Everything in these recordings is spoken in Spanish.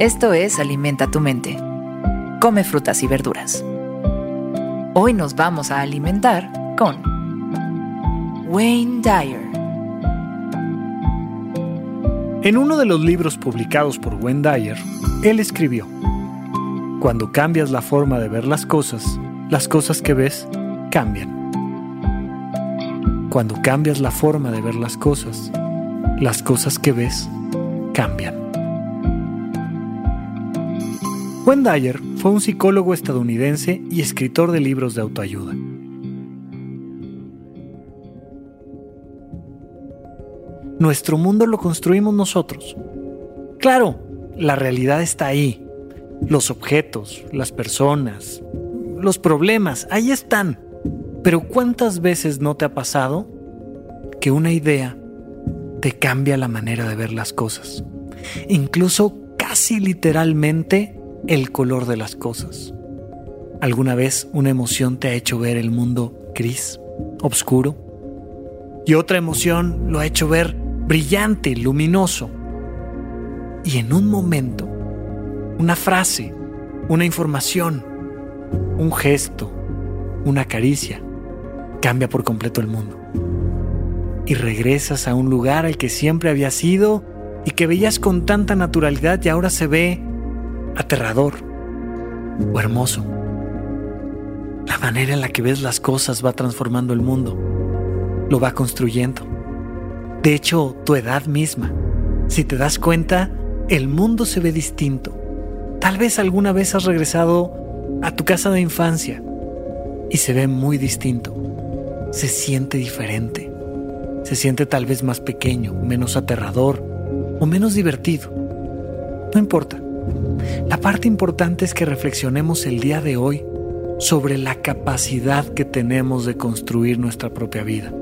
Esto es Alimenta tu mente. Come frutas y verduras. Hoy nos vamos a alimentar con Wayne Dyer. En uno de los libros publicados por Wayne Dyer, él escribió, Cuando cambias la forma de ver las cosas, las cosas que ves cambian. Cuando cambias la forma de ver las cosas, las cosas que ves cambian. Wayne Dyer fue un psicólogo estadounidense y escritor de libros de autoayuda. Nuestro mundo lo construimos nosotros. Claro, la realidad está ahí. Los objetos, las personas, los problemas, ahí están. Pero ¿cuántas veces no te ha pasado que una idea te cambia la manera de ver las cosas? Incluso casi literalmente el color de las cosas. ¿Alguna vez una emoción te ha hecho ver el mundo gris, oscuro? Y otra emoción lo ha hecho ver brillante, luminoso. Y en un momento, una frase, una información, un gesto, una caricia, cambia por completo el mundo. Y regresas a un lugar al que siempre habías ido y que veías con tanta naturalidad y ahora se ve aterrador o hermoso. La manera en la que ves las cosas va transformando el mundo, lo va construyendo. De hecho, tu edad misma, si te das cuenta, el mundo se ve distinto. Tal vez alguna vez has regresado a tu casa de infancia y se ve muy distinto. Se siente diferente. Se siente tal vez más pequeño, menos aterrador o menos divertido. No importa. La parte importante es que reflexionemos el día de hoy sobre la capacidad que tenemos de construir nuestra propia vida,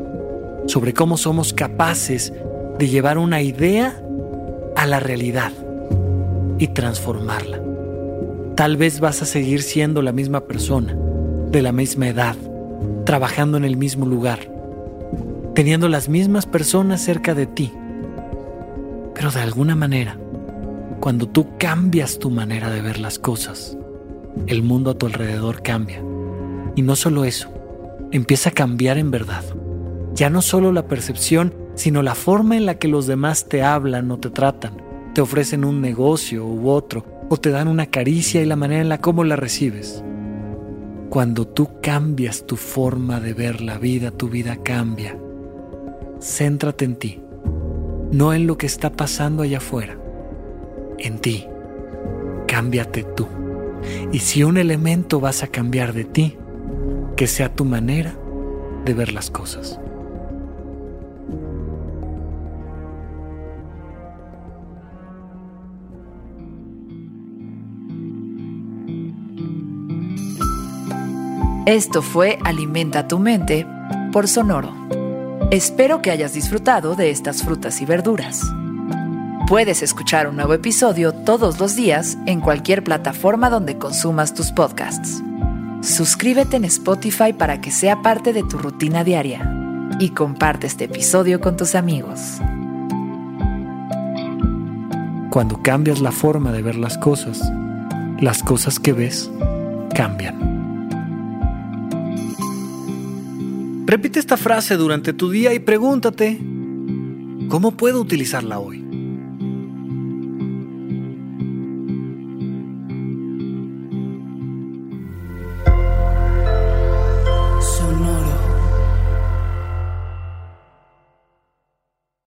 sobre cómo somos capaces de llevar una idea a la realidad y transformarla. Tal vez vas a seguir siendo la misma persona, de la misma edad, trabajando en el mismo lugar, teniendo las mismas personas cerca de ti, pero de alguna manera cuando tú cambias tu manera de ver las cosas, el mundo a tu alrededor cambia. Y no solo eso, empieza a cambiar en verdad. Ya no solo la percepción, sino la forma en la que los demás te hablan o te tratan, te ofrecen un negocio u otro, o te dan una caricia y la manera en la cómo la recibes. Cuando tú cambias tu forma de ver la vida, tu vida cambia. Céntrate en ti, no en lo que está pasando allá afuera en ti. Cámbiate tú. Y si un elemento vas a cambiar de ti, que sea tu manera de ver las cosas. Esto fue Alimenta tu mente por Sonoro. Espero que hayas disfrutado de estas frutas y verduras. Puedes escuchar un nuevo episodio todos los días en cualquier plataforma donde consumas tus podcasts. Suscríbete en Spotify para que sea parte de tu rutina diaria y comparte este episodio con tus amigos. Cuando cambias la forma de ver las cosas, las cosas que ves cambian. Repite esta frase durante tu día y pregúntate, ¿cómo puedo utilizarla hoy?